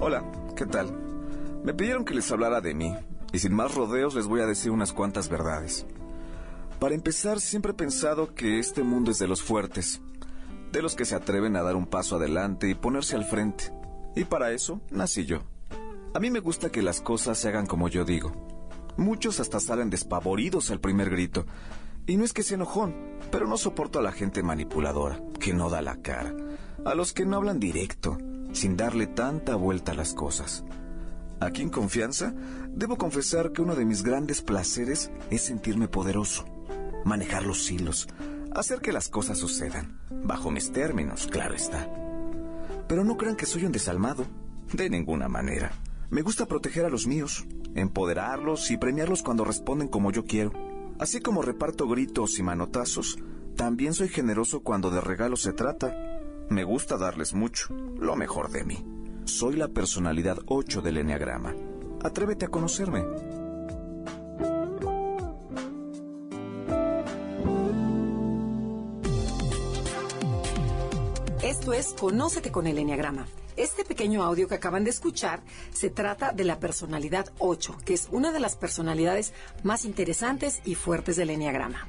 Hola, ¿qué tal? Me pidieron que les hablara de mí, y sin más rodeos les voy a decir unas cuantas verdades. Para empezar, siempre he pensado que este mundo es de los fuertes, de los que se atreven a dar un paso adelante y ponerse al frente. Y para eso nací yo. A mí me gusta que las cosas se hagan como yo digo. Muchos hasta salen despavoridos al primer grito. Y no es que sea enojón, pero no soporto a la gente manipuladora, que no da la cara, a los que no hablan directo, sin darle tanta vuelta a las cosas. Aquí en confianza, debo confesar que uno de mis grandes placeres es sentirme poderoso, manejar los hilos, hacer que las cosas sucedan, bajo mis términos, claro está. Pero no crean que soy un desalmado, de ninguna manera. Me gusta proteger a los míos, empoderarlos y premiarlos cuando responden como yo quiero. Así como reparto gritos y manotazos, también soy generoso cuando de regalos se trata me gusta darles mucho, lo mejor de mí. Soy la personalidad 8 del Enneagrama. Atrévete a conocerme. Esto es Conócete con el Enneagrama. Este pequeño audio que acaban de escuchar se trata de la personalidad 8, que es una de las personalidades más interesantes y fuertes del Enneagrama.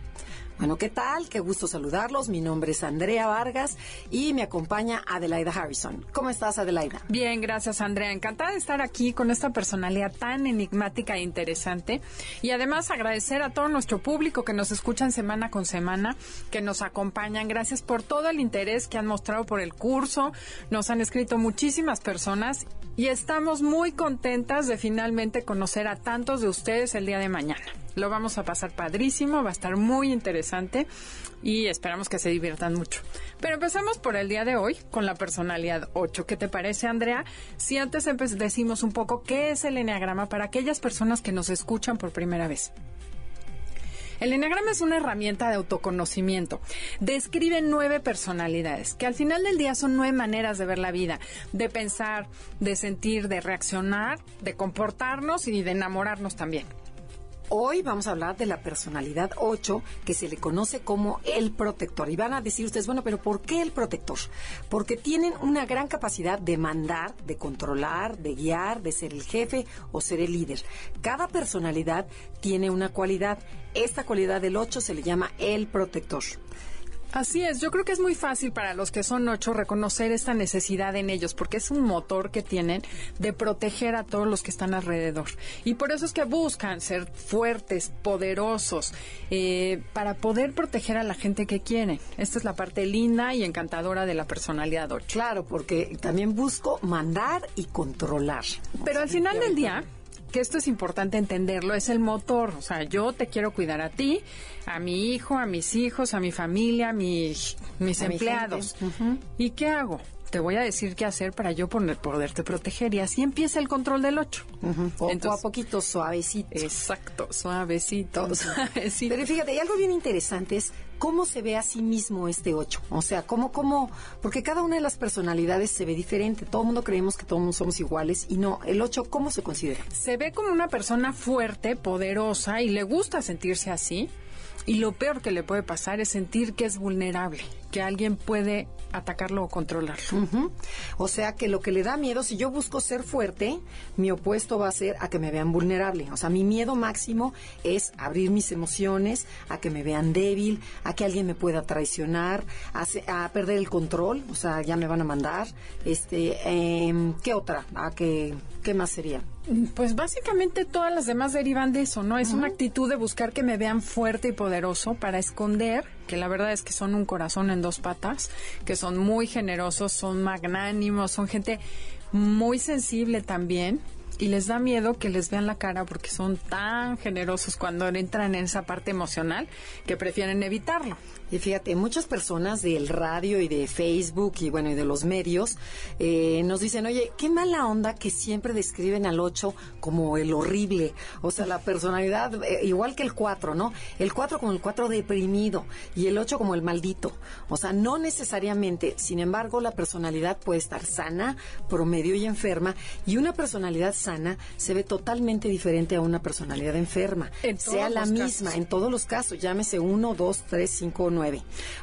Bueno, ¿qué tal? Qué gusto saludarlos. Mi nombre es Andrea Vargas y me acompaña Adelaida Harrison. ¿Cómo estás, Adelaida? Bien, gracias, Andrea. Encantada de estar aquí con esta personalidad tan enigmática e interesante. Y además agradecer a todo nuestro público que nos escuchan semana con semana, que nos acompañan. Gracias por todo el interés que han mostrado por el curso. Nos han escrito muchísimas personas y estamos muy contentas de finalmente conocer a tantos de ustedes el día de mañana. Lo vamos a pasar padrísimo, va a estar muy interesante y esperamos que se diviertan mucho. Pero empecemos por el día de hoy con la personalidad 8. ¿Qué te parece, Andrea? Si antes decimos un poco qué es el enneagrama para aquellas personas que nos escuchan por primera vez. El enneagrama es una herramienta de autoconocimiento. Describe nueve personalidades, que al final del día son nueve maneras de ver la vida, de pensar, de sentir, de reaccionar, de comportarnos y de enamorarnos también. Hoy vamos a hablar de la personalidad 8, que se le conoce como el protector. Y van a decir ustedes, bueno, pero ¿por qué el protector? Porque tienen una gran capacidad de mandar, de controlar, de guiar, de ser el jefe o ser el líder. Cada personalidad tiene una cualidad. Esta cualidad del 8 se le llama el protector. Así es, yo creo que es muy fácil para los que son ocho reconocer esta necesidad en ellos, porque es un motor que tienen de proteger a todos los que están alrededor. Y por eso es que buscan ser fuertes, poderosos, eh, para poder proteger a la gente que quieren. Esta es la parte linda y encantadora de la personalidad ocho. Claro, porque también busco mandar y controlar. Pero al final del día que esto es importante entenderlo, es el motor. O sea, yo te quiero cuidar a ti, a mi hijo, a mis hijos, a mi familia, a mis, mis empleados. ¿Y qué hago? Te voy a decir qué hacer para yo poder, poderte proteger. Y así empieza el control del 8. Poco a poquito, suavecito. Exacto, suavecito, suavecito. Pero fíjate, hay algo bien interesante, es cómo se ve a sí mismo este 8. O sea, cómo, cómo, porque cada una de las personalidades se ve diferente. Todo el mundo creemos que todos somos iguales y no. El 8, ¿cómo se considera? Se ve como una persona fuerte, poderosa y le gusta sentirse así. Y lo peor que le puede pasar es sentir que es vulnerable, que alguien puede atacarlo o controlarlo. O sea que lo que le da miedo, si yo busco ser fuerte, mi opuesto va a ser a que me vean vulnerable. O sea, mi miedo máximo es abrir mis emociones, a que me vean débil, a que alguien me pueda traicionar, a, perder el control, o sea, ya me van a mandar. Este, eh, ¿qué otra? A que, ¿qué más sería? Pues básicamente todas las demás derivan de eso, ¿no? Es una actitud de buscar que me vean fuerte y poderoso para esconder, que la verdad es que son un corazón en dos patas, que son muy generosos, son magnánimos, son gente muy sensible también, y les da miedo que les vean la cara porque son tan generosos cuando entran en esa parte emocional que prefieren evitarlo. Y fíjate, muchas personas del radio y de Facebook y bueno, y de los medios eh, nos dicen, oye, qué mala onda que siempre describen al 8 como el horrible. O sea, la personalidad, eh, igual que el 4, ¿no? El 4 como el 4 deprimido y el 8 como el maldito. O sea, no necesariamente. Sin embargo, la personalidad puede estar sana, promedio y enferma. Y una personalidad sana se ve totalmente diferente a una personalidad enferma. sea la misma, en todos los casos. Llámese 1, 2, 3, 5, 9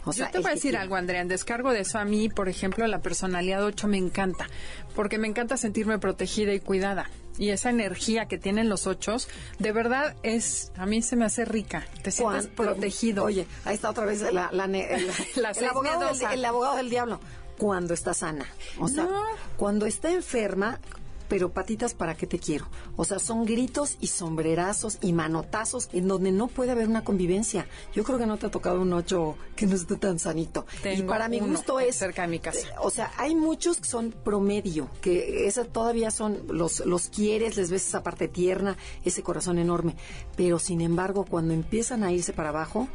o sea, Yo te voy a decir algo, Andrea. En descargo de eso, a mí, por ejemplo, la personalidad 8 me encanta. Porque me encanta sentirme protegida y cuidada y esa energía que tienen los ochos, de verdad es, a mí se me hace rica. Te sientes protegido. Oye, ahí está otra vez la, la, el, abogado del, el, abogado del, diablo. Cuando está sana. O sea, cuando está enferma, pero patitas para qué te quiero. O sea, son gritos y sombrerazos y manotazos en donde no puede haber una convivencia. Yo creo que no te ha tocado un ocho que no esté tan sanito. y para mi gusto es cerca de mi casa. Eh, o sea, hay muchos que son promedio, que esas todavía son los los quieres, les ves esa parte tierna, ese corazón enorme, pero sin embargo, cuando empiezan a irse para abajo,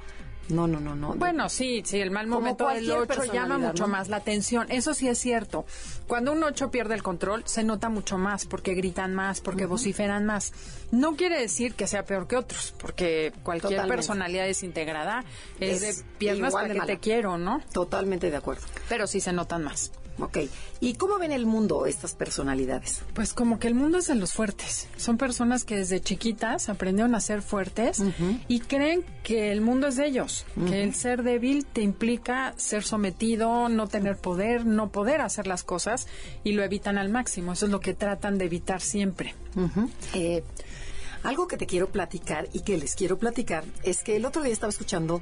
no, no, no, no. Bueno, sí, sí, el mal momento del 8 llama mucho más la atención. Eso sí es cierto. Cuando un 8 pierde el control, se nota mucho más porque gritan más, porque vociferan más. No quiere decir que sea peor que otros, porque cualquier personalidad desintegrada es, de piernas para que te quiero, ¿no? Totalmente de acuerdo. Pero sí se notan más. Ok. ¿Y cómo ven el mundo estas personalidades? Pues como que el mundo es de los fuertes. Son personas que desde chiquitas aprendieron a ser fuertes y creen que el mundo es de ellos, que el ser débil te implica ser sometido, no tener poder, no poder hacer las cosas y lo evitan al máximo. Eso es lo que tratan de evitar siempre. Eh, algo que te quiero platicar y que les quiero platicar es que el otro día estaba escuchando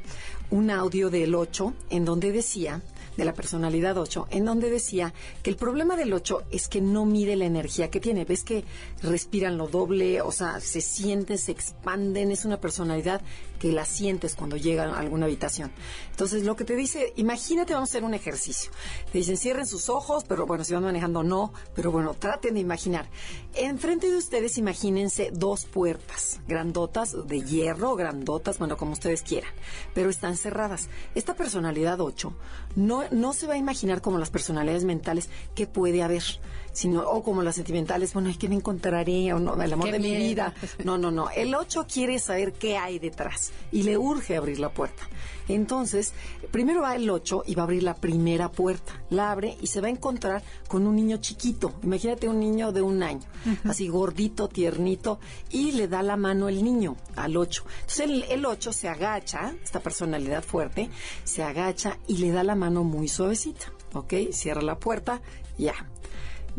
un audio del 8 en donde decía de la personalidad 8, en donde decía que el problema del 8 es que no mide la energía que tiene. Ves que respiran lo doble, o sea, se sienten, se expanden, es una personalidad que la sientes cuando llega a alguna habitación. Entonces, lo que te dice, imagínate, vamos a hacer un ejercicio. Te dicen, cierren sus ojos, pero bueno, si van manejando, no, pero bueno, traten de imaginar. Enfrente de ustedes, imagínense dos puertas, grandotas, de hierro, grandotas, bueno, como ustedes quieran, pero están cerradas. Esta personalidad 8 no, no se va a imaginar como las personalidades mentales que puede haber, sino, o como las sentimentales, bueno, ¿qué me encontraré? O no, el amor de mi vida. No, no, no. El 8 quiere saber qué hay detrás y le urge abrir la puerta. Entonces, primero va el 8 y va a abrir la primera puerta. La abre y se va a encontrar con un niño chiquito. Imagínate un niño de un año, así gordito, tiernito, y le da la mano el niño al 8. Entonces, el, el 8 se agacha, esta personalidad fuerte, se agacha y le da la mano muy suavecita. ¿Ok? Cierra la puerta, ya.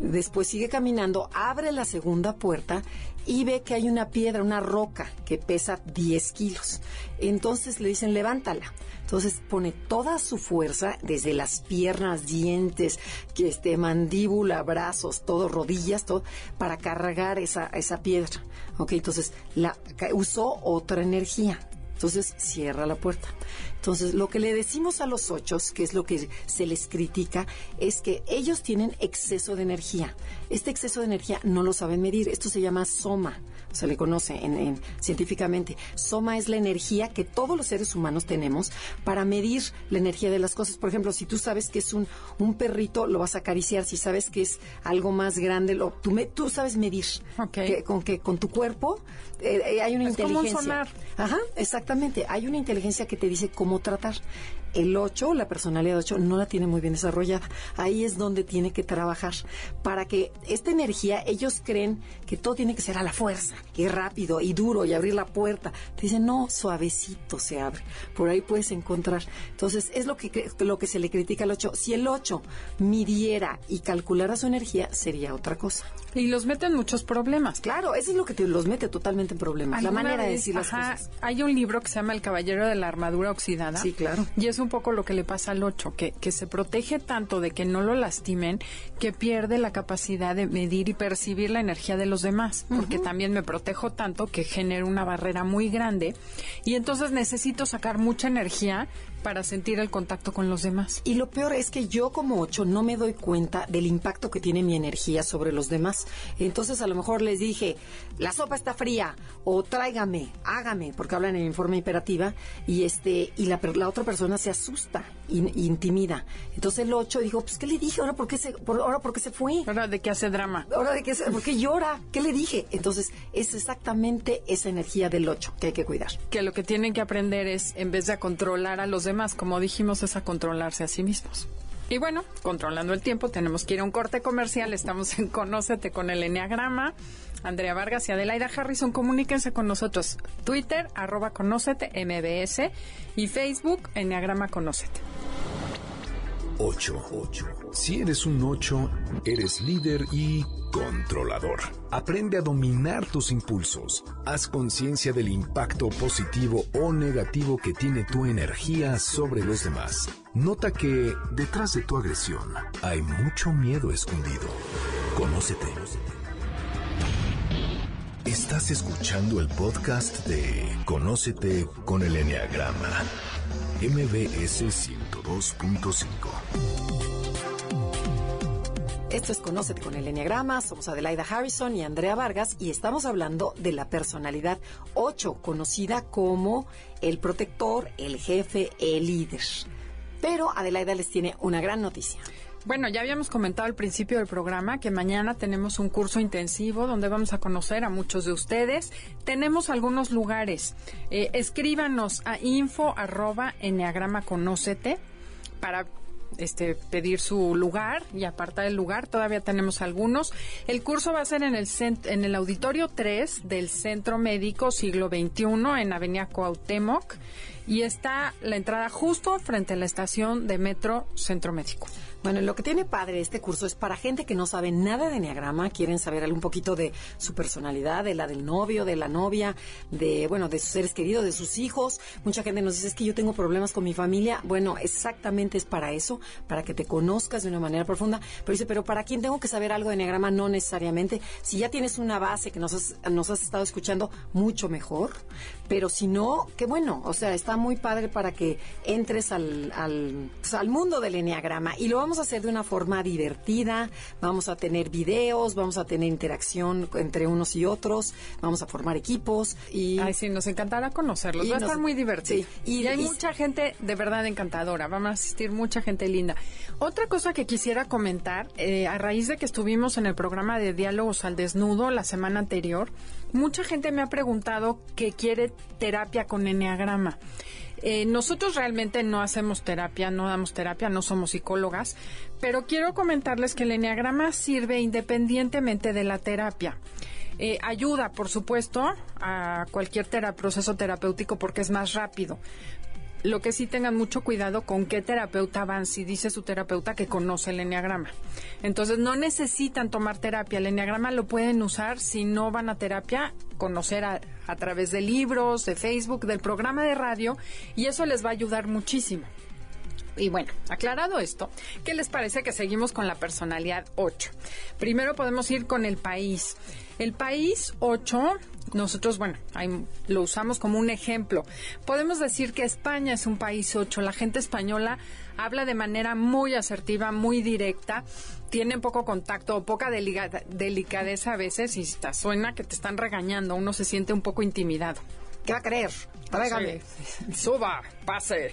Después sigue caminando, abre la segunda puerta y ve que hay una piedra, una roca que pesa 10 kilos. Entonces le dicen, levántala. Entonces pone toda su fuerza, desde las piernas, dientes, que este, mandíbula, brazos, todo, rodillas, todo, para cargar esa, esa piedra. Ok, entonces la, usó otra energía. Entonces cierra la puerta. Entonces, lo que le decimos a los ocho, que es lo que se les critica, es que ellos tienen exceso de energía. Este exceso de energía no lo saben medir. Esto se llama soma se le conoce en, científicamente. Soma es la energía que todos los seres humanos tenemos para medir la energía de las cosas. Por ejemplo, si tú sabes que es un, un perrito, lo vas a acariciar. Si sabes que es algo más grande, lo, tú, me, tú sabes medir. con que con tu cuerpo eh, eh, hay una inteligencia. Ajá, exactamente. Hay una inteligencia que te dice cómo tratar el 8, la personalidad 8, no la tiene muy bien desarrollada. Ahí es donde tiene que trabajar. Para que esta energía, ellos creen que todo tiene que ser a la fuerza, y rápido, y duro, y abrir la puerta. Te dicen, no, suavecito se abre. Por ahí puedes encontrar. Entonces, es lo que, lo que se le critica al 8. Si el 8 midiera y calculara su energía, sería otra cosa. Y los mete en muchos problemas. Claro, eso es lo que te los mete totalmente en problemas. La manera de decir las cosas. Hay un libro que se llama El Caballero de la Armadura Oxidada. Sí, claro. Y es un poco lo que le pasa al 8, que, que se protege tanto de que no lo lastimen, que pierde la capacidad de medir y percibir la energía de los demás. Porque también me protejo tanto que genero una barrera muy grande. Y entonces necesito sacar mucha energía para sentir el contacto con los demás. Y lo peor es que yo como ocho no me doy cuenta del impacto que tiene mi energía sobre los demás. Entonces a lo mejor les dije, la sopa está fría o tráigame, hágame, porque hablan en forma imperativa y este y la, la otra persona se asusta intimida. Entonces el ocho dijo, pues ¿qué le dije? Ahora por qué se, por, ahora por qué se fue. Ahora de qué hace drama. Ahora de qué, por qué llora. ¿Qué le dije? Entonces es exactamente esa energía del ocho que hay que cuidar. Que lo que tienen que aprender es en vez de controlar a los demás, como dijimos, es a controlarse a sí mismos. Y bueno, controlando el tiempo, tenemos que ir a un corte comercial. Estamos en Conócete con el Enneagrama. Andrea Vargas y Adelaida Harrison, comuníquense con nosotros. Twitter, arroba Conócete, MBS. Y Facebook, Enneagrama Conócete. 8. Si eres un 8, eres líder y controlador. Aprende a dominar tus impulsos. Haz conciencia del impacto positivo o negativo que tiene tu energía sobre los demás. Nota que detrás de tu agresión hay mucho miedo escondido. Conócete. Estás escuchando el podcast de Conócete con el Enneagrama. MBS 102.5. Esto es Conócete con el Enneagrama. Somos Adelaida Harrison y Andrea Vargas y estamos hablando de la personalidad 8, conocida como el protector, el jefe, el líder. Pero Adelaida les tiene una gran noticia. Bueno, ya habíamos comentado al principio del programa que mañana tenemos un curso intensivo donde vamos a conocer a muchos de ustedes. Tenemos algunos lugares. Eh, escríbanos a info arroba conócete para este, pedir su lugar y apartar el lugar. Todavía tenemos algunos. El curso va a ser en el, en el auditorio 3 del Centro Médico Siglo XXI en Avenida Cuauhtémoc y está la entrada justo frente a la estación de metro Centro Médico. Bueno, lo que tiene padre este curso es para gente que no sabe nada de Enneagrama, quieren saber un poquito de su personalidad, de la del novio, de la novia, de, bueno, de sus seres queridos, de sus hijos. Mucha gente nos dice, es que yo tengo problemas con mi familia. Bueno, exactamente es para eso, para que te conozcas de una manera profunda. Pero dice, pero ¿para quién tengo que saber algo de Enneagrama? No necesariamente. Si ya tienes una base que nos has, nos has estado escuchando, mucho mejor. Pero si no, qué bueno. O sea, está muy padre para que entres al, al, pues, al mundo del Enneagrama. Y lo vamos a hacer de una forma divertida, vamos a tener videos, vamos a tener interacción entre unos y otros, vamos a formar equipos y... Ay, sí, nos encantará conocerlos, va a estar muy divertido. y, hay mucha gente de verdad encantadora, vamos a asistir mucha gente linda. Otra cosa que quisiera comentar, eh, a raíz de que estuvimos en el programa de Diálogos al Desnudo la semana anterior, mucha gente me ha preguntado que quiere terapia con enneagrama. Eh, nosotros realmente no hacemos terapia, no damos terapia, no somos psicólogas, pero quiero comentarles que el enneagrama sirve independientemente de la terapia. Eh, ayuda, por supuesto, a cualquier proceso terapéutico porque es más rápido, lo que sí tengan mucho cuidado con qué terapeuta van, si dice su terapeuta que conoce el enneagrama. Entonces no necesitan tomar terapia, el enneagrama lo pueden usar si no van a terapia, conocer a, través de libros, de Facebook, del programa de radio y eso les va a ayudar muchísimo. Y bueno, aclarado esto, ¿qué les parece que seguimos con la personalidad 8? Primero podemos ir con el país. El país 8 nosotros, bueno, lo usamos como un ejemplo. Podemos decir que España es un país ocho. La gente española habla de manera muy asertiva, muy directa, tiene poco contacto o poca delicadeza a veces y suena que te están regañando. Uno se siente un poco intimidado. ¿Qué va a creer? Tráigame. Suba, pase.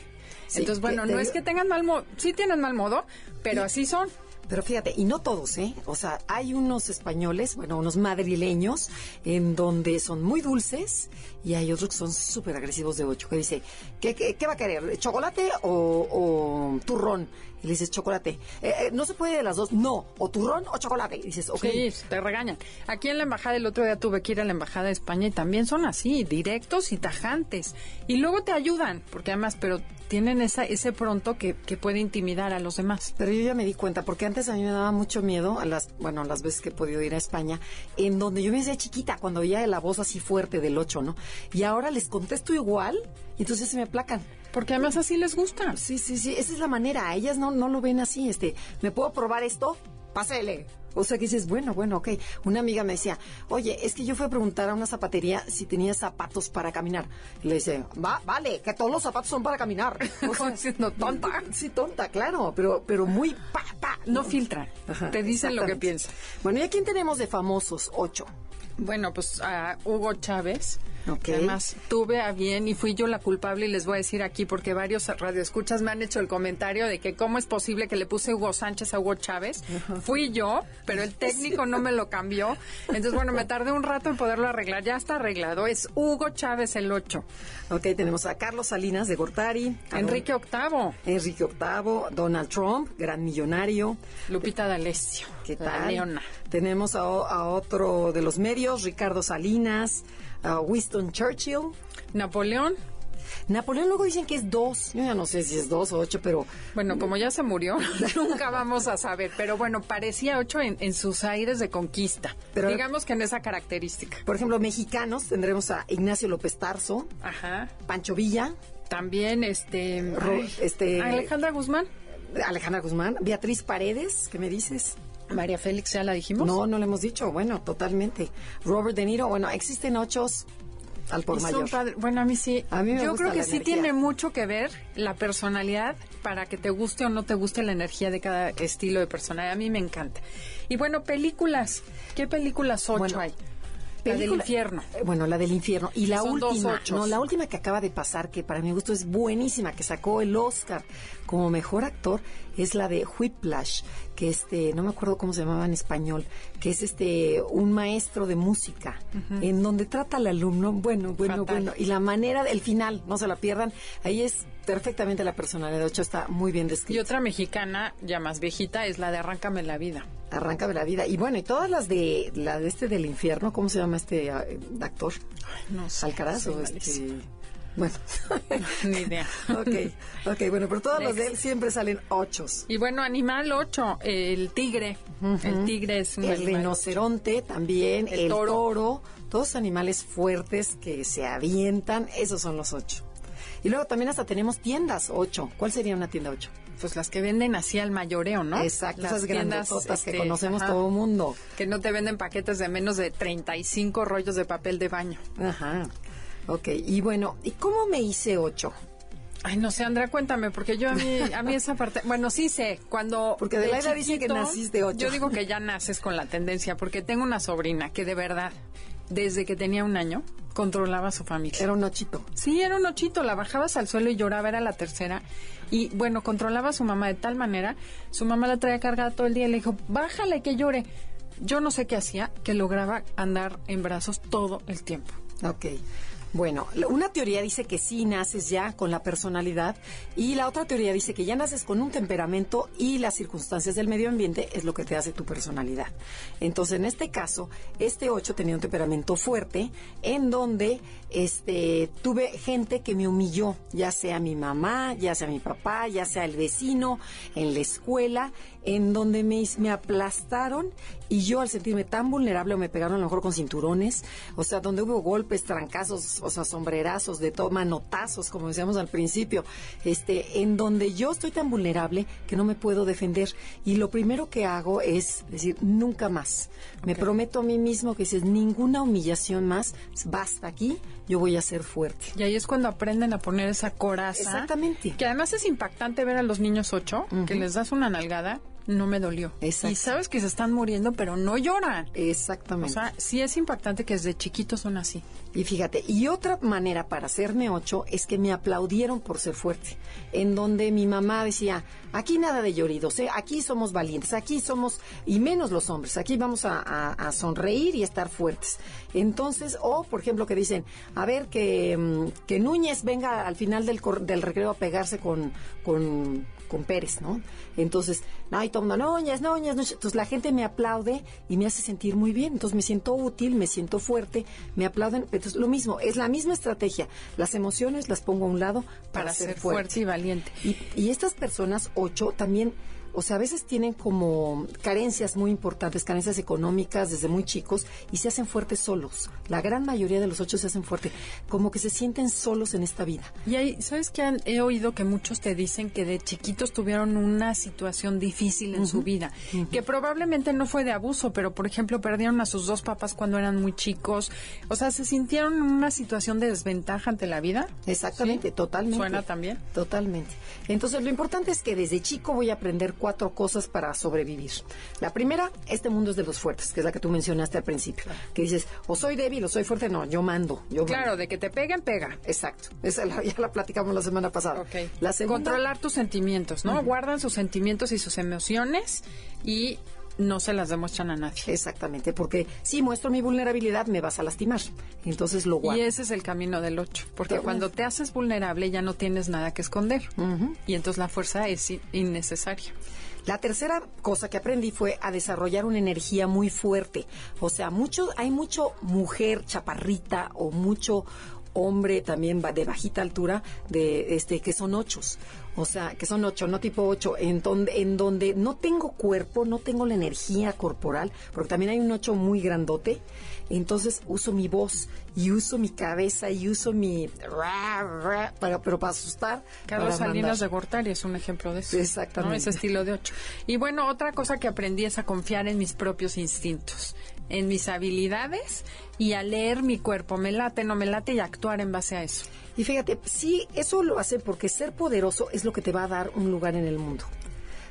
Entonces, bueno, no es que tengan mal modo, sí tienen mal modo, pero así son. Pero fíjate, y no todos, ¿eh? O sea, hay unos españoles, bueno, unos madrileños, en donde son muy dulces y hay otros que son súper agresivos de ocho, que dice, ¿qué, qué, va a querer? ¿Chocolate o, turrón? Y le dices, chocolate. Eh, eh, no se puede de las dos, no, o turrón o chocolate. Y dices, ok. Sí, te regañan. Aquí en la embajada, el otro día tuve que ir a la embajada de España y también son así, directos y tajantes. Y luego te ayudan, porque además, pero tienen esa, ese pronto que, que, puede intimidar a los demás. Pero yo ya me di cuenta, porque antes a mí me daba mucho miedo, a las, bueno, las veces que he podido ir a España, en donde yo me decía chiquita, cuando oía la voz así fuerte del 8, ¿no? Y ahora les contesto igual, y entonces se me aplacan. Porque además así les gusta. Sí, sí, sí, esa es la manera. Ellas no, no lo ven así, este, ¿me puedo probar esto? Pásele O sea que dices, bueno, bueno, ok. Una amiga me decía, oye, es que yo fui a preguntar a una zapatería si tenía zapatos para caminar. Y le dice, va, vale, que todos los zapatos son para caminar. O sea, Siendo tonta. Sí, tonta, claro, pero, pero muy pa, pa. No filtran. Ajá, Te dicen lo que piensan. Bueno, ¿y a quién tenemos de famosos? Ocho. Bueno, pues a Hugo Chávez. Ok. que Además, tuve a bien y fui yo la culpable y les voy a decir aquí porque varios radioescuchas me han hecho el comentario de que cómo es posible que le puse Hugo Sánchez a Hugo Chávez. Fui yo, pero el técnico no me lo cambió. Entonces, bueno, me tardé un rato en poderlo arreglar. Ya está arreglado. Es Hugo Chávez el 8. Ok, tenemos a Carlos Salinas de Gortari. Enrique VIII. Enrique VIII, Donald Trump, gran millonario. Lupita D'Alessio. ¿Qué tal? Leona. Tenemos a, a otro de los medios, Ricardo Salinas, Winston Churchill. Napoleón. Napoleón luego dicen que es dos. Yo ya no sé si es dos o ocho, pero Bueno, como ya se murió, nunca vamos a saber. Pero bueno, parecía ocho en, en sus aires de conquista. Pero- Digamos que en esa característica. por ejemplo, mexicanos tendremos a Ignacio López Tarso, Ajá. Pancho Villa, También, este... Ro- ay, este- Alejandra Guzmán. Alejandra Guzmán, Beatriz Paredes, ¿qué me dices? María Félix, ¿ya la dijimos? No, no le hemos dicho. Bueno, totalmente. Robert De Niro, bueno, existen ochos al por mayor. padre- Bueno, a mí sí. A mí me Yo gusta creo que la sí energía. tiene mucho que ver la personalidad para que te guste o no te guste la energía de cada estilo de personalidad. A mí me encanta. Y bueno, películas. ¿Qué películas ocho Bueno, hay? La del infierno. Eh, Bueno, la del infierno. Y la Son última, no, la última que acaba de pasar, que para mi gusto es buenísima, que sacó el Oscar como mejor actor, es la de Whiplash, que este, no me acuerdo cómo se llamaba en español, que es este, un maestro de música, en donde trata al alumno, bueno, bueno, Fatal. bueno, y la manera, el final, no se la pierdan, ahí es perfectamente la personalidad de ocho, está muy bien Y descrita. otra mexicana, ya más viejita, es la de Arráncame la vida. Arranca de la vida. Y bueno, y todas las de, la de este del infierno, ¿cómo se llama este eh, actor? No sé, Alcaraz o este... Bueno. Ni idea. ok, ok, bueno, pero todas las de él Next. siempre salen ochos. Y bueno, animal 8, el tigre. El tigre es un El animal. rinoceronte también, El el, toro. toro. todos animales fuertes que se avientan, esos son los ocho. Y luego también hasta tenemos tiendas ocho. ¿Cuál sería una tienda ocho? Pues las que venden así al mayoreo, ¿no? Exacto, Las esas tiendas, grandototas que este, conocemos ajá, todo el mundo. Que no te venden paquetes de menos de 35 rollos de papel de baño. Ajá. Ok, y bueno, ¿y cómo me hice ocho? Ay, no sé, Andrea, cuéntame, porque yo a mí, a mí esa parte, bueno, sí sé, cuando... Porque Adelaida dice que naciste ocho. Yo digo que ya naces con la tendencia, porque tengo una sobrina que de verdad, desde que tenía un año, controlaba a su familia. Era un ochito. Sí, era un ochito, la bajabas al suelo y lloraba, era la tercera. Y bueno, controlaba a su mamá de tal manera, su mamá la traía cargada todo el día y le dijo, bájale que llore. Yo no sé qué hacía, que lograba andar en brazos todo el tiempo. Ok. Bueno, una teoría dice que sí naces ya con la personalidad y la otra teoría dice que ya naces con un temperamento y las circunstancias del medio ambiente es lo que te hace tu personalidad. Entonces, en este caso, este 8 tenía un temperamento fuerte en donde este tuve gente que me humilló, ya sea mi mamá, ya sea mi papá, ya sea el vecino, en la escuela, en donde me, me aplastaron y yo al sentirme tan vulnerable me pegaron a lo mejor con cinturones, o sea, donde hubo golpes, trancazos, o sea, sombrerazos, de todo, manotazos, como decíamos al principio, este, en donde yo estoy tan vulnerable que no me puedo defender. Y lo primero que hago es decir, nunca más. Me prometo a mí mismo que si es ninguna humillación más, basta aquí, yo voy a ser fuerte. Y ahí es cuando aprenden a poner esa coraza. Exactamente. Que además es impactante ver a los niños ocho, que les das una nalgada, no me dolió. Exacto. Y sabes que se están muriendo, pero no lloran. O Exactamente. sea, sí es impactante que desde chiquitos son así. Y fíjate, y otra manera para hacerme ocho es que me aplaudieron por ser fuerte, en donde mi mamá decía, aquí nada de lloridos, ¿eh? aquí somos valientes, aquí somos, y menos los hombres, aquí vamos a, a- a sonreír y estar fuertes. Entonces, o por ejemplo que dicen, a ver, que, mm, que Núñez venga al final del, cor- del recreo a pegarse con, con, con Pérez, ¿no? Entonces, ay, todo el mundo. Entonces la gente me aplaude y me hace sentir muy bien. Entonces me siento útil, me siento fuerte, me aplauden. Entonces lo mismo, es la misma estrategia. Las emociones las pongo a un lado para, Para, ser fuerte. y valiente. Y, y estas personas, ocho, también o sea, a veces tienen como carencias muy importantes, carencias económicas desde muy chicos y se hacen fuertes solos. La gran mayoría de los ocho se hacen fuertes, como que se sienten solos en esta vida. Y ahí, ¿sabes qué? He oído que muchos te dicen que de chiquitos tuvieron una situación difícil en su vida, que probablemente no fue de abuso, pero por ejemplo perdieron a sus dos papás cuando eran muy chicos. O sea, se sintieron en una situación de desventaja ante la vida. Exactamente, totalmente. ¿Suena también? Totalmente. Entonces, lo importante es que desde chico voy a aprender cuatro cosas para sobrevivir. La primera, este mundo es de los fuertes, que es la que tú mencionaste al principio. Que dices, o soy débil o soy fuerte. No, yo mando. Yo claro, de que te peguen, pega. Exacto. Esa ya la platicamos la semana pasada. Ok. La segunda, Controlar tus sentimientos, ¿no? Guardan sus sentimientos y sus emociones y no se las demuestran a nadie. Exactamente, porque si muestro mi vulnerabilidad me vas a lastimar. Entonces lo guardo. Y ese es el camino del 8, porque cuando te haces vulnerable ya no tienes nada que esconder. Y entonces la fuerza es in- innecesaria. La tercera cosa que aprendí fue a desarrollar una energía muy fuerte. O sea, mucho, hay mucho mujer chaparrita o mucho hombre también de bajita altura de este que son ochos. O sea, que son ocho, no tipo ocho, en donde, en donde no tengo cuerpo, no tengo la energía corporal, porque también hay un ocho muy grandote. Entonces uso mi voz y uso mi cabeza y uso mi ra, ra, para, pero para asustar. Carlos para Salinas de Gortari es un ejemplo de eso. Exactamente. ¿no? Ese estilo de ocho. Y bueno, otra cosa que aprendí es a confiar en mis propios instintos, en mis habilidades y a leer mi cuerpo. Me late, no me late y actuar en base a eso. Y fíjate, sí, eso lo hace porque ser poderoso es lo que te va a dar un lugar en el mundo.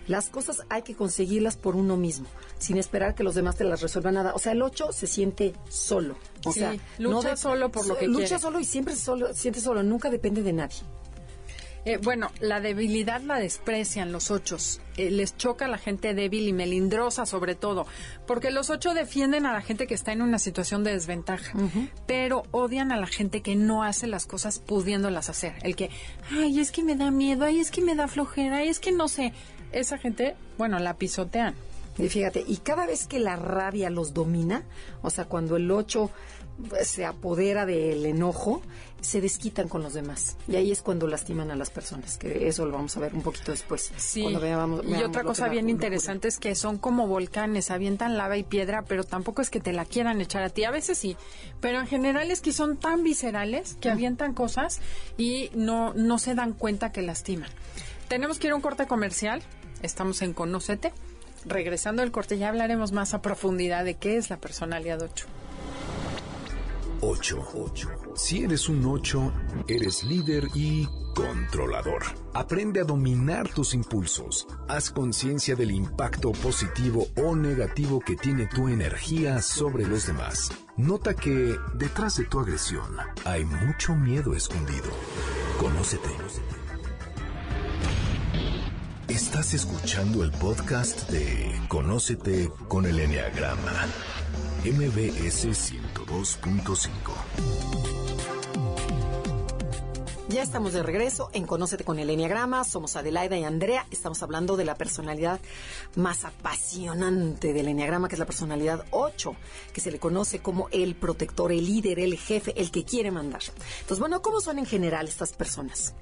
Las cosas hay que conseguirlas por uno mismo, sin esperar que los demás te las resuelvan nada. O sea, el 8 se siente solo. O Sí, sea, lucha de- solo por lo que Lucha quiere. solo y siempre solo, siente solo, nunca depende de nadie. Eh, bueno, la debilidad la desprecian los ochos. Eh, les choca a la gente débil y melindrosa sobre todo, porque los ocho defienden a la gente que está en una situación de desventaja, pero odian a la gente que no hace las cosas pudiéndolas hacer. El que, ay, es que me da miedo, ay, es que me da flojera, ay, es que no sé. Esa gente, bueno, la pisotean. Y fíjate, y cada vez que la rabia los domina, o sea, cuando el 8 se apodera del enojo, se desquitan con los demás. Y ahí es cuando lastiman a las personas, que eso lo vamos a ver un poquito después. Sí, cuando veamos- y veamos otra cosa bien interesante es que son como volcanes, avientan lava y piedra, pero tampoco es que te la quieran echar a ti. A veces sí, pero en general es que son tan viscerales que avientan cosas y no, no se dan cuenta que lastiman. Tenemos que ir a un corte comercial, estamos en Conócete. Regresando al corte ya hablaremos más a profundidad de qué es la personalidad 8. 8. Si eres un 8, eres líder y controlador. Aprende a dominar tus impulsos. Haz conciencia del impacto positivo o negativo que tiene tu energía sobre los demás. Nota que detrás de tu agresión hay mucho miedo escondido. Conócete. Estás escuchando el podcast de Conócete con el Enneagrama. MBS 102.5. Ya estamos de regreso en Conócete con el Enneagrama. Somos Adelaida y Andrea. Estamos hablando de la personalidad más apasionante del Enneagrama, que es la personalidad 8, que se le conoce como el protector, el líder, el jefe, el que quiere mandar. Entonces, bueno, ¿cómo son en general estas personas?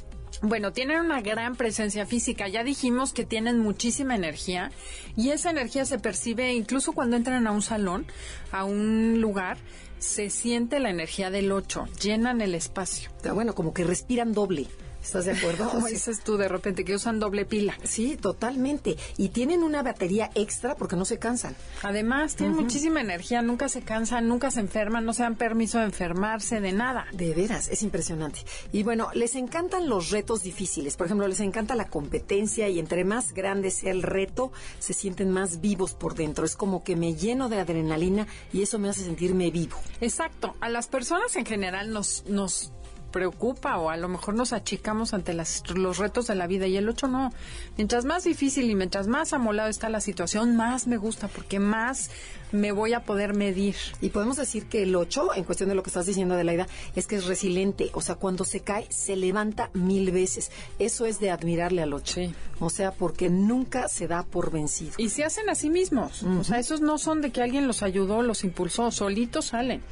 Bueno, tienen una gran presencia física. Ya dijimos que tienen muchísima energía y esa energía se percibe incluso cuando entran a un salón, a un lugar, se siente la energía del 8, llenan el espacio. Ah, Bueno, como que respiran doble. ¿Estás de acuerdo? Como Sí. dices tú de repente que usan doble pila. Sí, totalmente. Y tienen una batería extra porque no se cansan. Además, tienen muchísima energía, nunca se cansan, nunca se enferman, no se dan permiso de enfermarse, de nada. De veras, es impresionante. Y bueno, les encantan los retos difíciles. Por ejemplo, les encanta la competencia y entre más grande sea el reto, se sienten más vivos por dentro. Es como que me lleno de adrenalina y eso me hace sentirme vivo. Exacto. A las personas en general nos, nos preocupa o a lo mejor nos achicamos ante las, los retos de la vida y el 8 no. Mientras más difícil y mientras más amolado está la situación, más me gusta porque más me voy a poder medir. Y podemos decir que el 8, en cuestión de lo que estás diciendo, Adelaida, es que es resiliente. O sea, cuando se cae, se levanta mil veces. Eso es de admirarle al 8. Sí. O sea, porque nunca se da por vencido. Y se hacen a sí mismos. O sea, esos no son de que alguien los ayudó, los impulsó, solitos salen.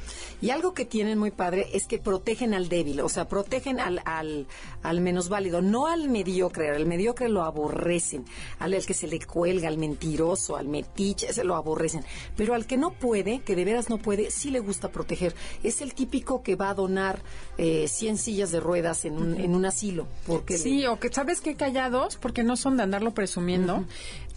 Y algo que tienen muy padre es que protegen al débil. O sea, protegen al, al, al menos válido, no al mediocre. Al mediocre lo aborrecen. Al, al que se le cuelga, al mentiroso, al metiche, lo aborrecen. Pero al que no puede, que de veras no puede, sí le gusta proteger. Es el típico que va a donar eh, 100 sillas de ruedas en un, en un asilo. Porque Sí, le- o que sabes que callados, porque no son de andarlo presumiendo.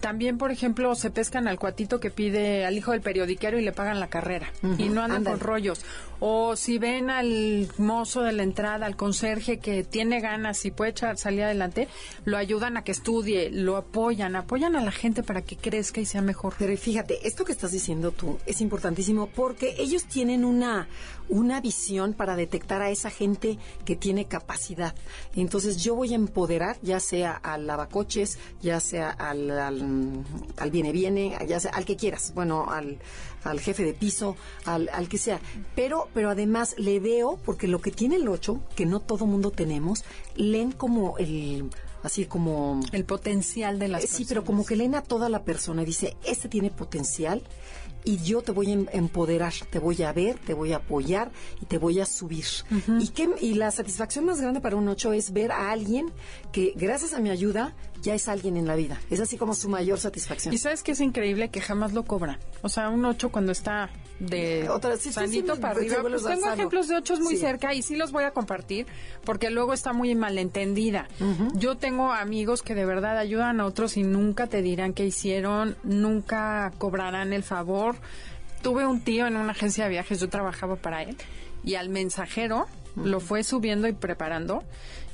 También, por ejemplo, se pescan al cuatito que pide al hijo del periodiquero y le pagan la carrera. Y no andan con rollos. O si ven al mozo de la entrada, al conserje que tiene ganas y puede echar, salir adelante, lo ayudan a que estudie, lo apoyan, apoyan a la gente para que crezca y sea mejor. Pero fíjate, esto que estás diciendo tú es importantísimo porque ellos tienen una, una visión para detectar a esa gente que tiene capacidad. Entonces yo voy a empoderar, ya sea al lavacoches, ya sea al, al, al viene viene, ya sea al que quieras, bueno, al, al jefe de piso, al, al que sea. Pero, pero además le veo, porque lo que tiene el 8, que no todo mundo tenemos, leen como el así como El potencial de las eh, Sí, pero como que leen a toda la persona y dice, este tiene potencial y yo te voy a em- empoderar, te voy a ver, te voy a apoyar y te voy a subir. y, qué- y la satisfacción más grande para un ocho es ver a alguien que gracias a mi ayuda ya es alguien en la vida. Es así como su mayor satisfacción. Y sabes que es increíble que jamás lo cobran. O sea, un 8 cuando está de Otra- sí, sanito sí, para te arriba. Pues tengo sano. ejemplos de 8 muy cerca y sí los voy a compartir porque luego está muy malentendida. Yo tengo amigos que de verdad ayudan a otros y nunca te dirán qué hicieron, nunca cobrarán el favor. Tuve un tío en una agencia de viajes, yo trabajaba para él y al mensajero lo fue subiendo y preparando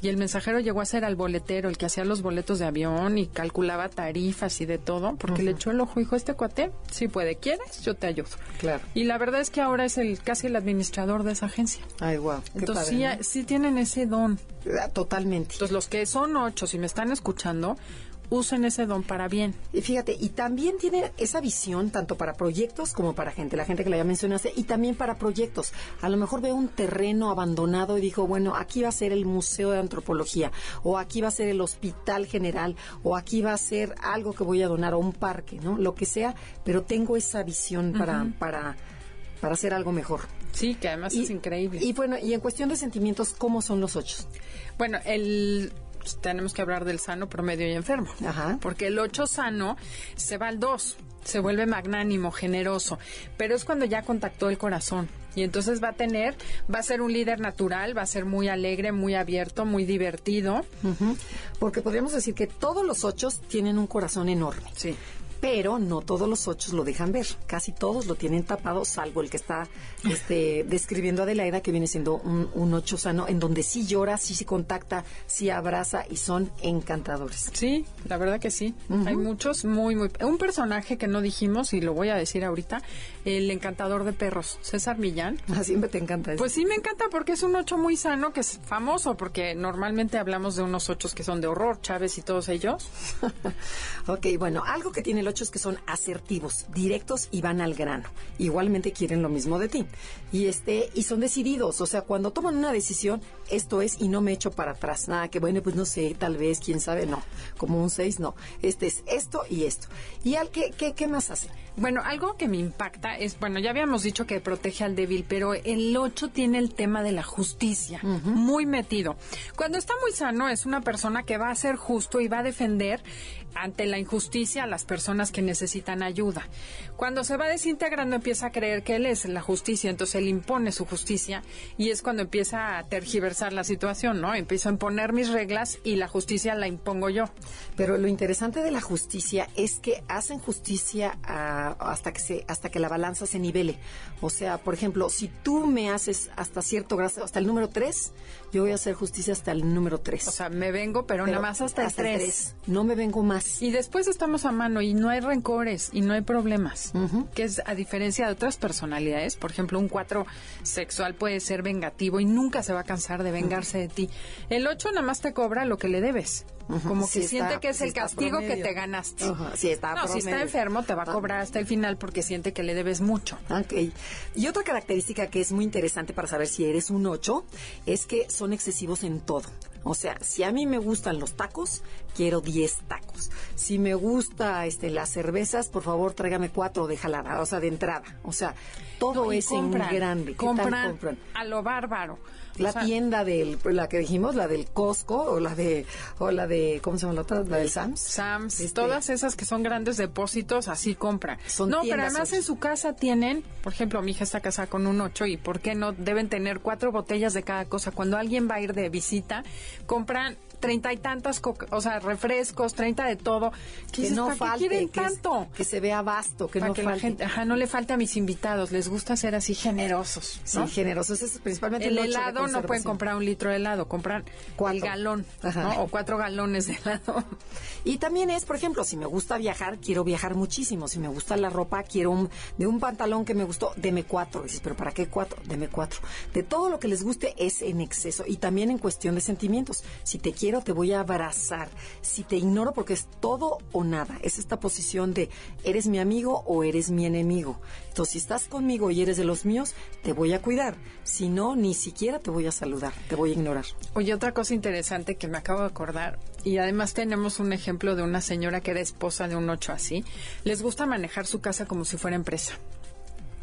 y el mensajero llegó a ser al boletero, el que hacía los boletos de avión y calculaba tarifas y de todo, porque le echó el ojo y dijo, este cuate, si puede, ¿quieres? Yo te ayudo. Claro. Y la verdad es que ahora es el casi el administrador de esa agencia. Ay, wow. Entonces sí, sí tienen ese don. Totalmente. Entonces los que son ocho, si me están escuchando, usen ese don para bien. Y fíjate, y también tiene esa visión tanto para proyectos como para gente, la gente que la ya mencionaste, y también para proyectos. A lo mejor ve un terreno abandonado y dijo, bueno, aquí va a ser el Museo de Antropología, o aquí va a ser el Hospital General, o aquí va a ser algo que voy a donar, o un parque, ¿no? Lo que sea, pero tengo esa visión para, para, para hacer algo mejor. Sí, que además es increíble. Y bueno, y en cuestión de sentimientos, ¿cómo son los ocho? Bueno, el pues, tenemos que hablar del sano, promedio y enfermo. Ajá. Porque el 8 sano se va al 2, se vuelve magnánimo, generoso, pero es cuando ya contactó el corazón. Y entonces va a tener, va a ser un líder natural, va a ser muy alegre, muy abierto, muy divertido. Porque podríamos decir que todos los ocho tienen un corazón enorme. Sí. Pero no todos los ocho lo dejan ver. Casi todos lo tienen tapado, salvo el que está este, describiendo Adelaida, que viene siendo un, un ocho sano, en donde sí llora, sí se contacta, sí abraza y son encantadores. Sí, la verdad que sí. Hay muchos muy, muy... Un personaje que no dijimos, y lo voy a decir ahorita, el encantador de perros, César Millán. Ah, Siempre te encanta eso. Pues sí, me encanta porque es un ocho muy sano, que es famoso, porque normalmente hablamos de unos ochos que son de horror, Chávez y todos ellos. ok, bueno, algo que tiene el es que son asertivos, directos y van al grano. Igualmente quieren lo mismo de ti. Y este, y son decididos, o sea, cuando toman una decisión, esto es y no me echo para atrás. Nada que bueno, pues no sé, tal vez, quién sabe, no. Como un seis, no. Este es esto y esto. ¿Y al que, qué, qué más hace? Bueno, algo que me impacta es, bueno, ya habíamos dicho que protege al débil, pero el 8 tiene el tema de la justicia muy metido. Cuando está muy sano es una persona que va a ser justo y va a defender ante la injusticia a las personas que necesitan ayuda. Cuando se va desintegrando empieza a creer que él es la justicia, entonces él impone su justicia y es cuando empieza a tergiversar la situación, ¿no? Empiezo a imponer mis reglas y la justicia la impongo yo. Pero lo interesante de la justicia es que hacen justicia ah, hasta que se, hasta que la balanza se nivele. O sea, por ejemplo, si tú me haces hasta cierto grado, hasta el número 3, yo voy a hacer justicia hasta el número 3. O sea, me vengo, pero, nada más hasta, el 3. tres. No me vengo más. Y después estamos a mano y no hay rencores y no hay problemas. Que es a diferencia de otras personalidades. Por ejemplo, un 4 sexual puede ser vengativo y nunca se va a cansar de vengarse de ti. El 8 nada más te cobra lo que le debes. Como que está- siente que es el castigo que te ganaste. Está no, si está enfermo te va a Ah. cobrar hasta el final porque siente que le debes mucho. Ok. Y otra característica que es muy interesante para saber si eres un 8 es que son excesivos en todo. O sea, si a mí me gustan los tacos, quiero 10 tacos. Si me gusta este las cervezas, por favor, tráigame cuatro de jalada, o sea, de entrada. O sea, todo No, es compran, en grande. ¿Qué tal compran, compran? a lo bárbaro. La O sea, tienda del, la que dijimos, la del Costco, o la de, o la de, ¿cómo se llama la otra? La del Sams. Sams, Este, todas esas que son grandes depósitos, así compra. Son no, pero además ocho. en su casa tienen, por ejemplo, mi hija está casada con un ocho y ¿por qué no deben tener cuatro botellas de cada cosa? Cuando alguien va a ir de visita, compran treinta y tantas, o sea, refrescos, treinta de todo. ¿Qué Que no ¿para qué falte, quieren que, es- tanto? que se vea vasto, que Para no que falte. la gente, ajá, no le falte a mis invitados, les gusta ser así generosos, Sí, ¿no? generosos. Eso es principalmente El helado no pueden comprar un litro de helado, compran Cuatro. el galón, Ajá. ¿no? O cuatro galones de helado. Y también es, por ejemplo, si me gusta viajar, quiero viajar muchísimo. Si me gusta la ropa, quiero un, de un pantalón que me gustó, deme cuatro. Dices, pero ¿para qué cuatro? Deme cuatro. De todo lo que les guste es en exceso. Y también en cuestión de sentimientos. Si te te voy a abrazar. Si te ignoro, porque es todo o nada. Es esta posición de eres mi amigo o eres mi enemigo. Entonces, si estás conmigo y eres de los míos, te voy a cuidar. Si no, ni siquiera te voy a saludar. Te voy a ignorar. Oye, otra cosa interesante que me acabo de acordar, y además tenemos un ejemplo de una señora que era esposa de un ocho así, les gusta manejar su casa como si fuera empresa.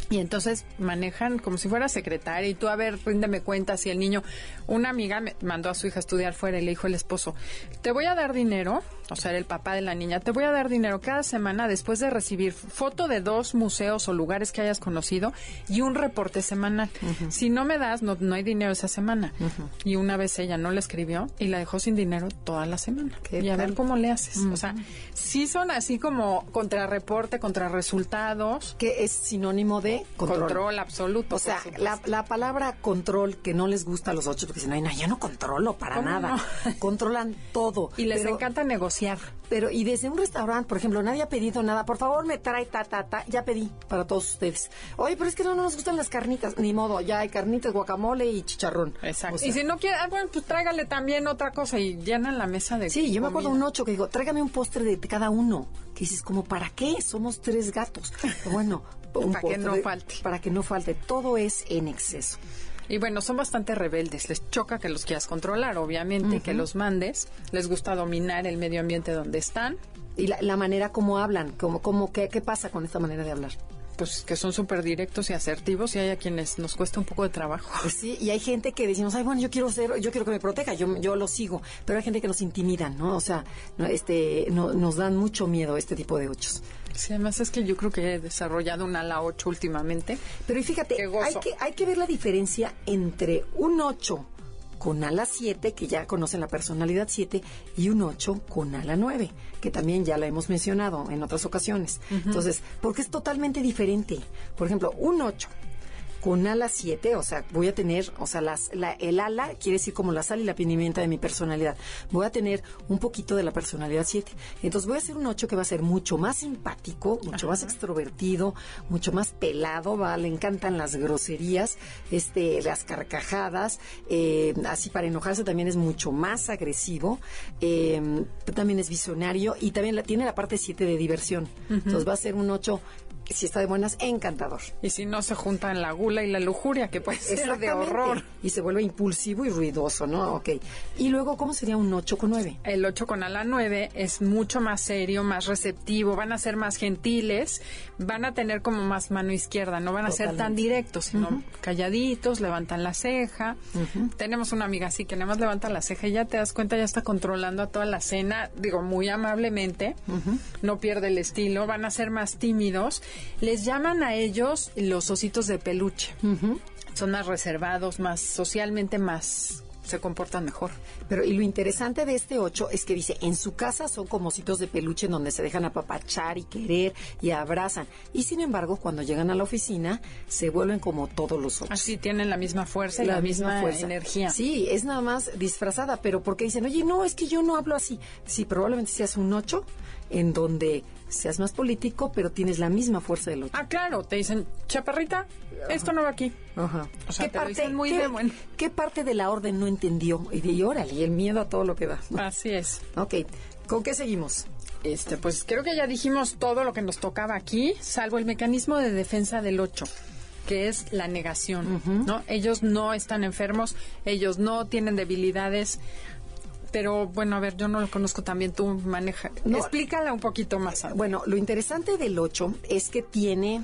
Y entonces manejan como si fuera secretaria y tú a ver, ríndeme cuentas y el niño, una amiga me mandó a su hija a estudiar fuera y le dijo el esposo, te voy a dar dinero, o sea, era el papá de la niña, te voy a dar dinero cada semana después de recibir foto de dos museos o lugares que hayas conocido y un reporte semanal. Si no me das, no, no hay dinero esa semana. Y una vez ella no le escribió y la dejó sin dinero toda la semana. ¿Qué Y a ver cómo le haces. O sea, sí son así como contrarreporte, contrarresultados. Que es sinónimo de Control, control. absoluto. O sea, la, la palabra control que no les gusta a los ocho, porque dicen, ay, no, yo no controlo para ¿Cómo nada. no? Controlan todo. Y les pero, encanta negociar. Pero, y desde un restaurante, por ejemplo, nadie ha pedido nada. Por favor, me trae ta, ta, ta. Ya pedí para todos ustedes. Oye, pero es que no, no nos gustan las carnitas. Ni modo, ya hay carnitas, guacamole y chicharrón. Exacto. O sea, y si no quiere, ah, bueno, pues tráigale también otra cosa y llenan la mesa de Sí, yo me acuerdo un ocho que digo, tráigame un postre de cada uno. Que dices, como, ¿para qué? Somos tres gatos. Pero bueno, un Para que no postre- falte. Para que no falte. Todo es en exceso. Y bueno, son bastante rebeldes. Les choca que los quieras controlar, obviamente, que los mandes. Les gusta dominar el medio ambiente donde están. Y la, la manera como hablan, como, como ¿qué, ¿qué pasa con esta manera de hablar? Pues que son súper directos y asertivos y hay a quienes nos cuesta un poco de trabajo. Pues sí, y hay gente que decimos, ay, bueno, yo quiero ser, yo quiero que me proteja, yo, yo lo sigo, pero hay gente que nos intimidan, ¿no? O sea, no, este, no, nos dan mucho miedo este tipo de ochos. Sí, además es que yo creo que he desarrollado un ala 8 últimamente. Pero y fíjate, hay que, hay que ver la diferencia entre un 8 con ala 7, que ya conocen la personalidad 7, y un 8 con ala 9, que también ya la hemos mencionado en otras ocasiones. Entonces, porque es totalmente diferente. Por ejemplo, un 8 con ala 7, o sea, voy a tener, o sea, las, la, el ala quiere decir como la sal y la pimienta de mi personalidad. Voy a tener un poquito de la personalidad 7. Entonces voy a hacer un 8 que va a ser mucho más simpático, mucho más extrovertido, mucho más pelado, va, le encantan las groserías, este, las carcajadas, eh, así para enojarse también es mucho más agresivo, eh, también es visionario y también la, tiene la parte 7 de diversión. Entonces va a ser un 8 si está de buenas, encantador. Y si no se juntan la gula y la lujuria, que puede ser de horror. Y se vuelve impulsivo y ruidoso, ¿no? Ok. Y luego, ¿cómo sería un 8 con 9? El 8 con ala 9 es mucho más serio, más receptivo, van a ser más gentiles, van a tener como más mano izquierda, no van a ser tan directos, sino calladitos, levantan la ceja. Tenemos una amiga así que nada más levanta la ceja y ya te das cuenta, ya está controlando a toda la cena, digo, muy amablemente, no pierde el estilo, van a ser más tímidos. Les llaman a ellos los ositos de peluche. Son más reservados, más socialmente más se comportan mejor. Pero y lo interesante de este 8 es que dice, en su casa son como ositos de peluche en donde se dejan apapachar y querer y abrazan. Y sin embargo, cuando llegan a la oficina, se vuelven como todos los otros. Así tienen la misma fuerza y la, misma, energía. Sí, es nada más disfrazada, pero porque dicen, oye, no, es que yo no hablo así. Sí, probablemente seas un 8 en donde seas más político, pero tienes la misma fuerza del 8. Ah, claro, te dicen, chaparrita, esto no va aquí. Ajá. O sea, te lo dicen muy buen- ¿Qué parte de la orden no entendió? Y de y órale, y el miedo a todo lo que da. Así es. Ok, ¿con qué seguimos? Este, pues creo que ya dijimos todo lo que nos tocaba aquí, salvo el mecanismo de defensa del 8 que es la negación, ¿no? Ellos no están enfermos, ellos no tienen debilidades. Pero bueno, a ver, yo no lo conozco también, tú maneja. No. Explícala un poquito más. Bueno, lo interesante del 8 es que tiene,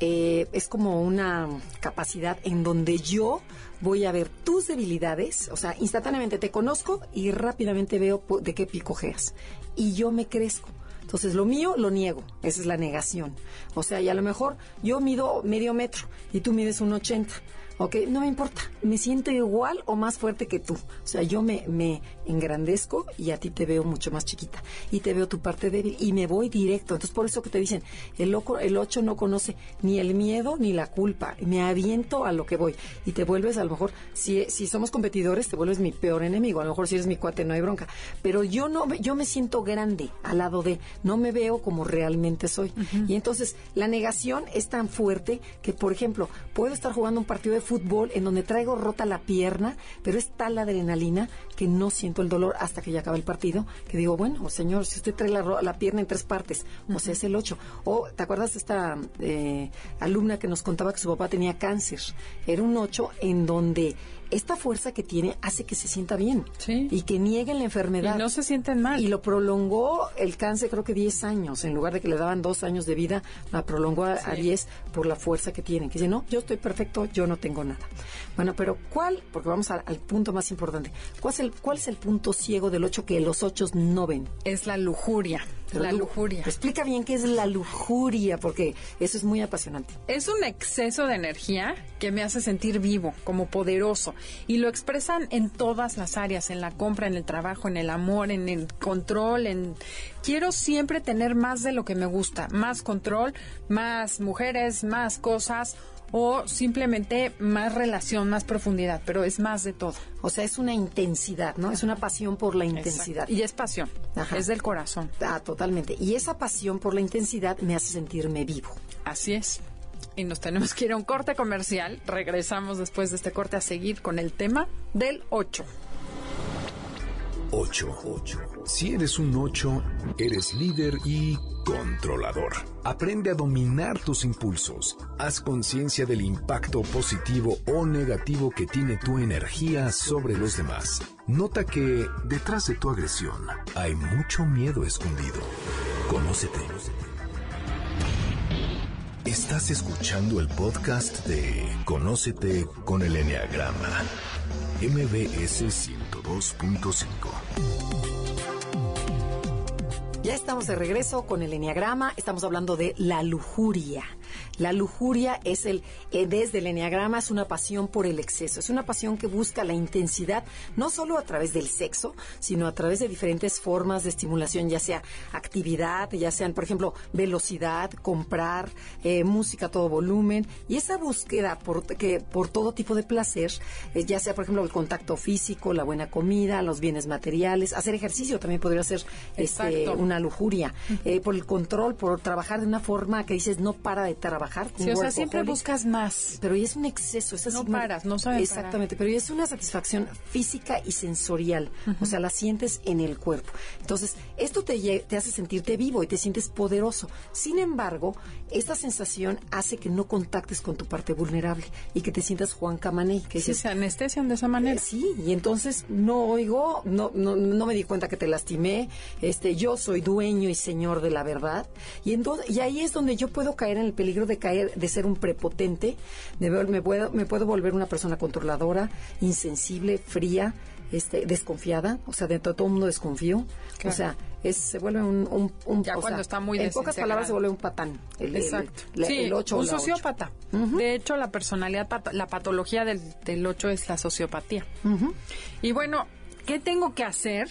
eh, es como una capacidad en donde yo voy a ver tus debilidades, o sea, instantáneamente te conozco y rápidamente veo de qué picojeas. Y yo me crezco. Entonces, lo mío lo niego. Esa es la negación. O sea, y a lo mejor yo mido medio metro y tú mides un 80. ¿Ok? No me importa. Me siento igual o más fuerte que tú. O sea, yo me, me engrandezco y a ti te veo mucho más chiquita. Y te veo tu parte débil y me voy directo. Entonces, por eso que te dicen, el, loco, el 8 no conoce ni el miedo ni la culpa. Me aviento a lo que voy. Y te vuelves, a lo mejor, si, si somos competidores, te vuelves mi peor enemigo. A lo mejor si eres mi cuate no hay bronca. Pero yo no, me- yo me siento grande al lado de, no me veo como realmente soy. Y entonces, la negación es tan fuerte que, por ejemplo, puedo estar jugando un partido de fútbol en donde traigo rota la pierna, pero es tal la adrenalina que no siento el dolor hasta que ya acaba el partido, que digo, bueno, señor, si usted trae la, la pierna en tres partes, o sea, es el 8. O, ¿te acuerdas de esta eh, alumna que nos contaba que su papá tenía cáncer? Era un 8 en donde esta fuerza que tiene hace que se sienta bien Sí. y que nieguen la enfermedad. Y no se sienten mal. Y lo prolongó el cáncer creo que 10 años. En lugar de que le daban dos años de vida, la prolongó a, a 10 por la fuerza que tienen. Que dice, no, yo estoy perfecto, yo no tengo nada. Bueno, pero ¿cuál? Porque vamos al, al punto más importante. ¿Cuál es, el, ¿Cuál es el punto ciego del 8 que los 8 no ven? Es la lujuria. Pero la lujuria. Explica bien qué es la lujuria, porque eso es muy apasionante. Es un exceso de energía que me hace sentir vivo, como poderoso. Y lo expresan en todas las áreas, en la compra, en el trabajo, en el amor, en el control, en... Quiero siempre tener más de lo que me gusta, más control, más mujeres, más cosas o simplemente más relación, más profundidad, pero es más de todo. O sea, es una intensidad, ¿no? Es una pasión por la intensidad. Exacto. Y es pasión, Ajá. es del corazón. Ah, totalmente. Y esa pasión por la intensidad me hace sentirme vivo. Así es. Y nos tenemos que ir a un corte comercial. Regresamos después de este corte a seguir con el tema del 8. 8. Si eres un 8, eres líder y controlador. Aprende a dominar tus impulsos. Haz conciencia del impacto positivo o negativo que tiene tu energía sobre los demás. Nota que detrás de tu agresión hay mucho miedo escondido. Conócete. Estás escuchando el podcast de Conócete con el Enneagrama. MBS 102.5. Ya estamos de regreso con el Enneagrama. Estamos hablando de la lujuria. La lujuria es el, eh, desde el Enneagrama, es una pasión por el exceso. Es una pasión que busca la intensidad, no solo a través del sexo, sino a través de diferentes formas de estimulación, ya sea actividad, ya sean, por ejemplo, velocidad, comprar, eh, música a todo volumen. Y esa búsqueda por, que, por todo tipo de placer, eh, ya sea, por ejemplo, el contacto físico, la buena comida, los bienes materiales, hacer ejercicio también podría ser este, una lujuria, eh, por el control, por trabajar de una forma que dices no para de trabajar. Sí, o sea, siempre buscas más. Pero ya es un exceso. Es No paras, no saben Exactamente, pero ya es una satisfacción física y sensorial. O sea, la sientes en el cuerpo. Entonces, esto te, te hace sentirte vivo y te sientes poderoso. Sin embargo, esta sensación hace que no contactes con tu parte vulnerable y que te sientas Juan Camané, que Sí, dices, se anestesian de esa eh, manera. Sí, y entonces no oigo, no, no, no me di cuenta que te lastimé, este, yo soy dueño y señor de la verdad, y entonces, y ahí es donde yo puedo caer en el peligro de caer, de ser un prepotente, de ver- me puedo, me puedo volver una persona controladora, insensible, fría, este, desconfiada, o sea, de to- todo el mundo desconfío, Claro. o sea, es, se vuelve un, un, un- Ya o cuando sea, está muy en pocas palabras se vuelve un patán, el, el- Exacto. la- sí, el ocho o un sociópata. De hecho, la personalidad, la patología del, del 8 es la sociopatía. Y bueno, ¿qué tengo que hacer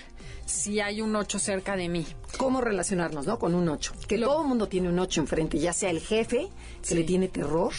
si hay un 8 cerca de mí? cómo relacionarnos, ¿no? Con un 8. Que Lo- todo el mundo tiene un 8 enfrente, ya sea el jefe, que Sí. le tiene terror,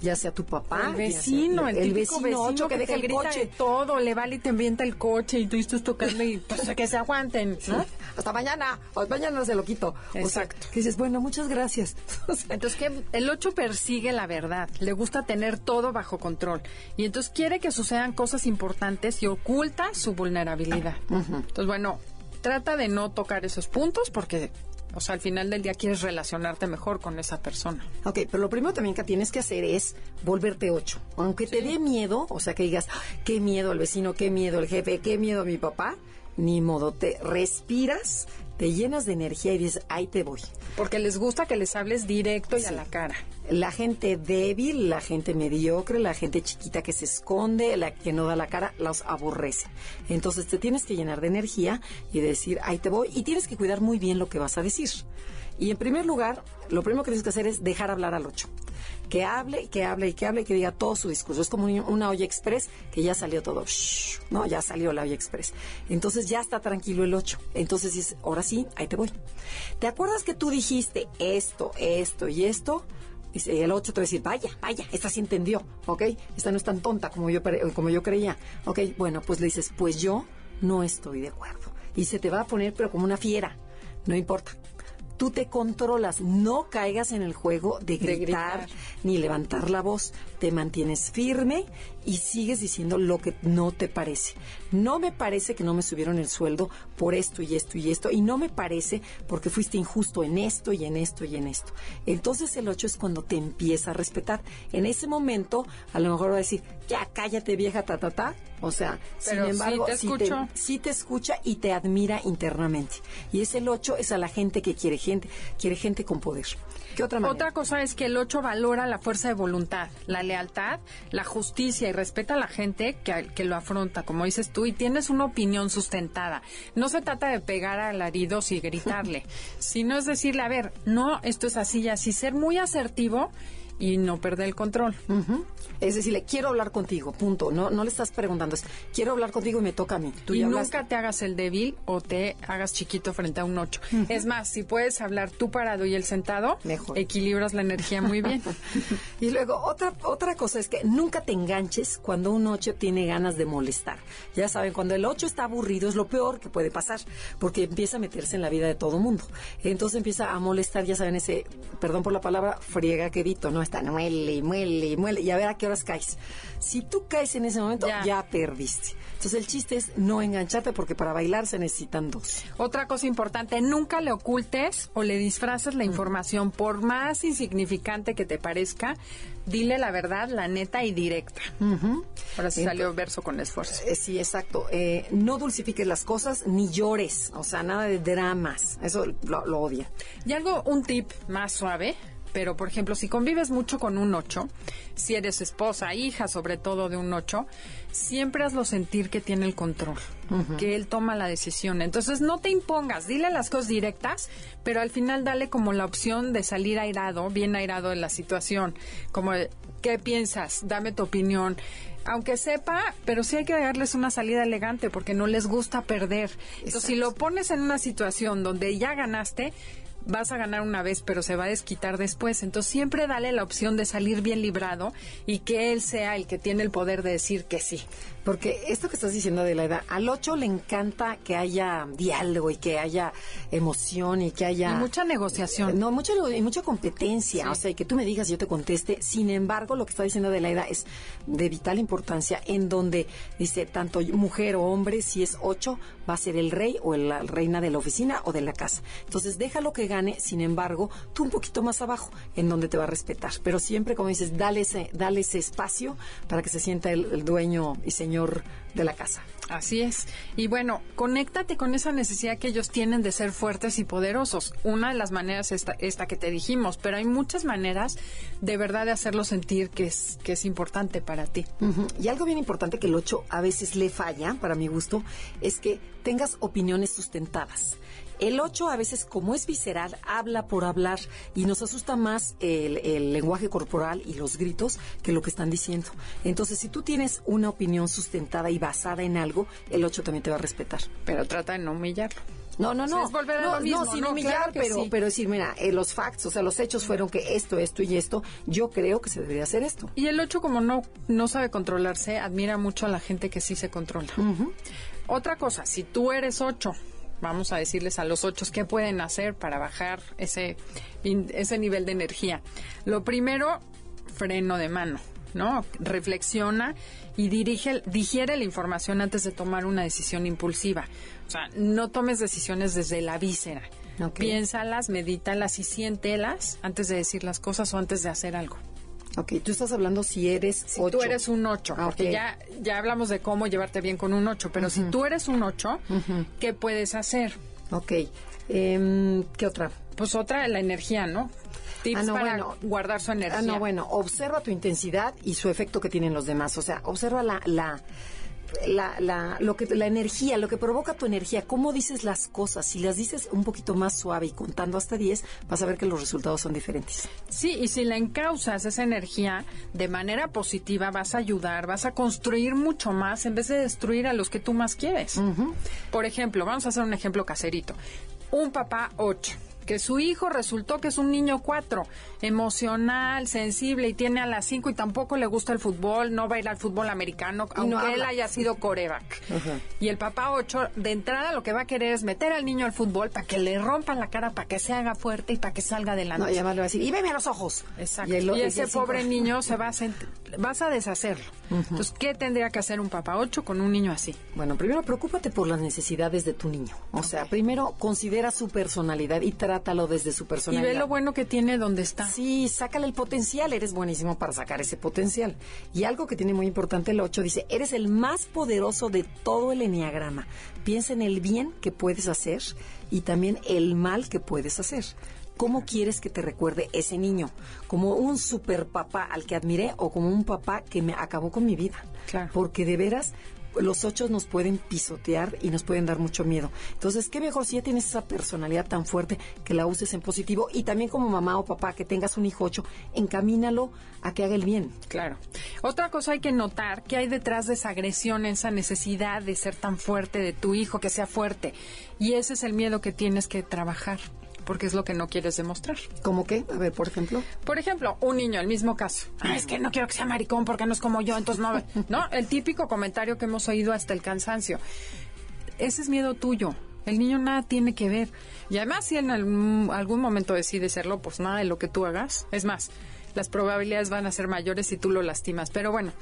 ya sea tu papá, el ya sea- vecino, el, típico vecino vecino 8 que, deja el coche. todo, le vale y te ambienta el coche y tú estás tocando y pues, que se aguanten, ¿no? Hasta mañana, o mañana se lo quito. O sea, Exacto. que dices, bueno, muchas gracias. O sea, Entonces, que el 8 persigue la verdad, le gusta tener todo bajo control y entonces quiere que sucedan cosas importantes y oculta su vulnerabilidad. Entonces, bueno, trata de no tocar esos puntos porque, o sea, al final del día quieres relacionarte mejor con esa persona. Ok, pero lo primero también que tienes que hacer es volverte ocho. Aunque te dé miedo, o sea, que digas, "Ay, qué miedo el vecino, qué miedo el jefe, qué miedo mi papá, ni modo, te respiras, te llenas de energía y dices, ahí te voy. Porque les gusta que les hables directo y a la cara. La gente débil, la gente mediocre, la gente chiquita que se esconde, la que no da la cara, los aborrece. Entonces te tienes que llenar de energía y decir, ahí te voy, y tienes que cuidar muy bien lo que vas a decir. Y en primer lugar, lo primero que tienes que hacer es dejar hablar al ocho. Que hable, que hable y que hable y que diga todo su discurso. Es como una olla express que ya salió todo. no, ya salió la olla express. Entonces ya está tranquilo el ocho. Entonces dices, ahora sí, ahí te voy. ¿Te acuerdas que tú dijiste esto, esto y esto? El 8 te va a decir, vaya, vaya, esta sí entendió, ¿ok? Esta no es tan tonta como yo, como yo creía, ¿ok? Bueno, pues le dices, pues yo no estoy de acuerdo. Y se te va a poner, pero como una fiera, no importa tú te controlas, no caigas en el juego de gritar, ni levantar la voz, te mantienes firme y sigues diciendo lo que no te parece. No me parece que no me subieron el sueldo por esto y esto y esto, y no me parece porque fuiste injusto en esto y en esto y en esto. Entonces el 8 es cuando te empieza a respetar. En ese momento, a lo mejor va a decir, ya cállate vieja, ta, ta, ta. O sea, sin embargo, sí te, sí te, escucha y te admira internamente. Y es el 8, es a la gente que quiere gente, quiere gente con poder. ¿Qué otra manera? Otra cosa es que el 8 valora la fuerza de voluntad, la lealtad, la justicia y respeta a la gente que, que lo afronta, como dices tú, y tienes una opinión sustentada. No se trata de pegar alaridos y gritarle, sino es decirle, a ver, no, esto es así y así, ser muy asertivo y no perder el control. Es decir, le quiero hablar contigo, punto. No, no le estás preguntando, es quiero hablar contigo y me toca a mí. Tú y nunca te hagas el débil o te hagas chiquito frente a un ocho. Es más, si puedes hablar tú parado y él sentado, Mejor. equilibras la energía muy bien. y luego, otra, otra cosa es que nunca te enganches cuando un ocho tiene ganas de molestar. Ya saben, cuando el ocho está aburrido es lo peor que puede pasar, porque empieza a meterse en la vida de todo mundo. Entonces empieza a molestar, ya saben, ese, perdón por la palabra, friega quedito, ¿no? Muele y muele y muele, y a ver a qué horas caes. Si tú caes en ese momento, ya. perdiste. Entonces el chiste es no engancharte porque para bailar se necesitan dos. Otra cosa importante, nunca le ocultes o le disfraces la información, por más insignificante que te parezca, dile la verdad, la neta y directa. Ahora sí salió verso con esfuerzo. Eh, sí, exacto. Eh, no dulcifiques las cosas ni llores, o sea, nada de dramas. Eso lo, lo odia. Y algo, un tip más suave, pero por ejemplo, si convives mucho con un 8, si eres esposa, hija sobre todo de un 8, siempre hazlo sentir que tiene el control, que él toma la decisión. Entonces no te impongas, dile las cosas directas, pero al final dale como la opción de salir airado, bien airado de la situación, como ¿qué piensas? Dame tu opinión aunque sepa, pero sí hay que darles una salida elegante porque no les gusta perder. Entonces, si lo pones en una situación donde ya ganaste, vas a ganar una vez, pero se va a desquitar después. Entonces siempre dale la opción de salir bien librado y que él sea el que tiene el poder de decir que sí. Porque esto que estás diciendo de la edad, al 8 le encanta que haya diálogo y que haya emoción y que haya... Y mucha negociación. No, mucha, y mucha competencia. O sea, y que tú me digas y yo te conteste. Sin embargo, lo que está diciendo de la edad es de vital importancia en donde dice tanto mujer o hombre, si es 8, va a ser el rey o la reina de la oficina o de la casa. Entonces, déjalo que gane. Sin embargo, tú un poquito más abajo en donde te va a respetar. Pero siempre, como dices, dale ese, dale ese espacio para que se sienta el, el dueño y señor señor de la casa. Así es. Y bueno, conéctate con esa necesidad que ellos tienen de ser fuertes y poderosos. Una de las maneras es esta, esta que te dijimos, pero hay muchas maneras de verdad de hacerlo sentir que es, que es importante para ti. Y algo bien importante que el 8 a veces le falla, para mi gusto, es que tengas opiniones sustentadas. El 8 a veces, como es visceral, habla por hablar y nos asusta más el, lenguaje corporal y los gritos que lo que están diciendo. Entonces, si tú tienes una opinión sustentada y basada en algo, el 8 también te va a respetar. Pero trata de no humillarlo. No, no, no. no, sin humillar, pero, pero decir, mira, eh, los facts, o sea, los hechos fueron que esto, esto y esto, yo creo que se debería hacer esto. Y el 8, como no, no sabe controlarse, admira mucho a la gente que sí se controla. Otra cosa, si tú eres 8 vamos a decirles a los ocho qué pueden hacer para bajar ese, ese nivel de energía. Lo primero, freno de mano. ¿no? Reflexiona y dirige, digiere la información antes de tomar una decisión impulsiva. O sea, no tomes decisiones desde la víscera. Piénsalas, medítalas y siéntelas antes de decir las cosas o antes de hacer algo. Ok, tú estás hablando si eres Si 8. tú eres un 8, Ah, porque ya, ya hablamos de cómo llevarte bien con un 8, pero si tú eres un 8, ¿qué puedes hacer? Ok. Em, ¿Qué otra? Pues otra, la energía, ¿no? Tips Ah, no, para bueno. guardar su energía. Ah, no, bueno, observa tu intensidad y su efecto que tienen los demás. O sea, observa la, la, la, la, lo que, la energía, lo que provoca tu energía, cómo dices las cosas. Si las dices un poquito más suave y contando hasta 10, vas a ver que los resultados son diferentes. Sí, y si la encausas esa energía de manera positiva, vas a ayudar, vas a construir mucho más en vez de destruir a los que tú más quieres. Por ejemplo, vamos a hacer un ejemplo caserito. Un papá 8, que su hijo resultó que es un niño 4, emocional, sensible y tiene a las 5 y tampoco le gusta el fútbol, no va a ir al fútbol americano, Y no aunque él haya sido coreback. Y el papá 8, de entrada lo que va a querer es meter al niño al fútbol para que le rompan la cara, para que se haga fuerte y para que salga adelante. No, y además le va a decir, y veme a los ojos. Exacto. Y, el- el ese cinco- pobre niño se va a sent- vas a deshacerlo. Entonces, ¿qué tendría que hacer un papá 8 con un niño así? Bueno, primero preocúpate por las necesidades de tu niño. O sea, primero considera su personalidad y trátalo desde su Y personalidad. ve lo bueno que tiene donde está. Sí, sácale el potencial, eres buenísimo para sacar ese potencial. Y algo que tiene muy importante el 8 dice, eres el más poderoso de todo el enneagrama. Piensa en el bien que puedes hacer y también el mal que puedes hacer. ¿Cómo quieres que te recuerde ese niño? ¿Como un super papá al que admiré o como un papá que me acabó con mi vida? Claro. Porque de veras los ocho nos pueden pisotear y nos pueden dar mucho miedo. Entonces, qué mejor si ya tienes esa personalidad tan fuerte que la uses en positivo y también como mamá o papá que tengas un hijo ocho, encamínalo a que haga el bien. Claro. Otra cosa hay que notar que hay detrás de esa agresión, esa necesidad de ser tan fuerte de tu hijo, que sea fuerte. Y ese es el miedo que tienes que trabajar, porque es lo que no quieres demostrar. ¿Cómo qué? A ver, por ejemplo. Por ejemplo, un niño, el mismo caso. "Ah, es que no quiero que sea maricón porque no es como yo, entonces no. No, el típico comentario que hemos oído hasta el cansancio. Ese es miedo tuyo. El niño nada tiene que ver. Y además, si en algún, algún momento decide serlo, pues nada de lo que tú hagas. Es más, las probabilidades van a ser mayores si tú lo lastimas. Pero bueno,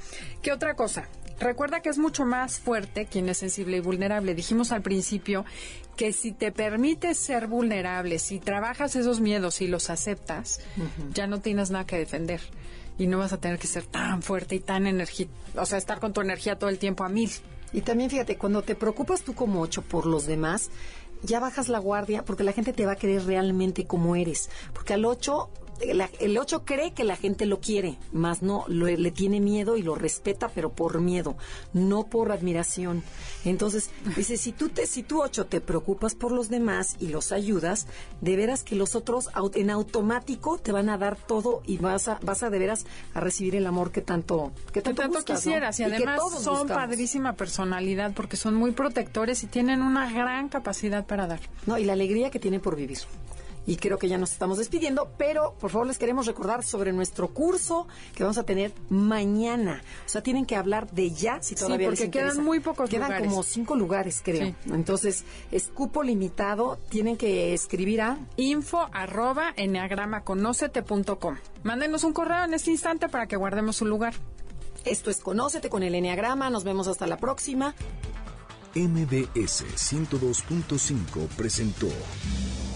¿qué otra cosa? Recuerda que es mucho más fuerte quien es sensible y vulnerable. Dijimos al principio que si te permites ser vulnerable, si trabajas esos miedos y los aceptas, ya no tienes nada que defender. Y no vas a tener que ser tan fuerte y tan energía, o sea, estar con tu energía todo el tiempo a mil. Y también fíjate, cuando te preocupas tú como ocho por los demás, ya bajas la guardia porque la gente te va a querer realmente como eres. Porque al ocho, la- el ocho cree que la gente lo quiere, más no, lo- le tiene miedo y lo respeta, pero por miedo, no por admiración. Entonces, dice, si tú, te, si tú ocho te preocupas por los demás y los ayudas, de veras que los otros en automático te van a dar todo y vas a, vas a de veras a recibir el amor que tanto, que Que tanto, tanto buscas, ¿no? quisieras y que además son buscamos. padrísima personalidad porque son muy protectores y tienen una gran capacidad para dar. No, y la alegría que tiene por vivir. Y creo que ya nos estamos despidiendo, pero por favor les queremos recordar sobre nuestro curso que vamos a tener mañana. O sea, tienen que hablar de ya si Sí, todavía les porque quedan muy pocos Quedan lugares. como cinco lugares, creo. Sí. Entonces, es cupo limitado. Tienen que escribir a... info arroba enneagramaconócete.com. Mándenos un correo en este instante para que guardemos su lugar. Esto es Conócete con el Enneagrama. Nos vemos hasta la próxima. MBS 102.5 presentó